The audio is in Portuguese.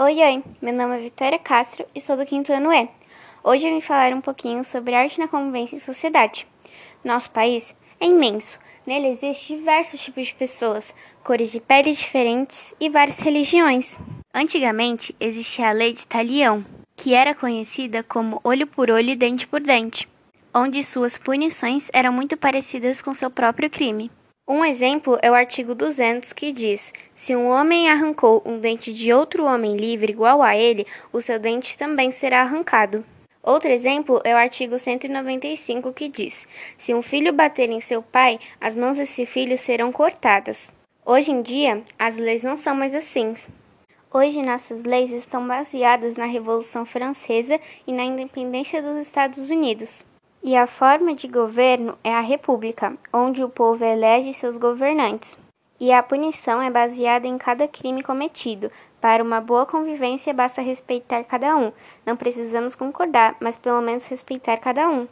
Oi, oi, meu nome é Vitória Castro e sou do quinto ano E. Hoje eu vim falar um pouquinho sobre arte na convivência e sociedade. Nosso país é imenso, nele existem diversos tipos de pessoas, cores de pele diferentes e várias religiões. Antigamente existia a lei de Talião, que era conhecida como olho por olho e dente por dente, onde suas punições eram muito parecidas com seu próprio crime. Um exemplo é o artigo 200, que diz: Se um homem arrancou um dente de outro homem livre igual a ele, o seu dente também será arrancado. Outro exemplo é o artigo 195, que diz: Se um filho bater em seu pai, as mãos desse filho serão cortadas. Hoje em dia, as leis não são mais assim. Hoje, nossas leis estão baseadas na Revolução Francesa e na independência dos Estados Unidos. E a forma de governo é a república, onde o povo elege seus governantes. E a punição é baseada em cada crime cometido. Para uma boa convivência basta respeitar cada um. Não precisamos concordar, mas pelo menos respeitar cada um.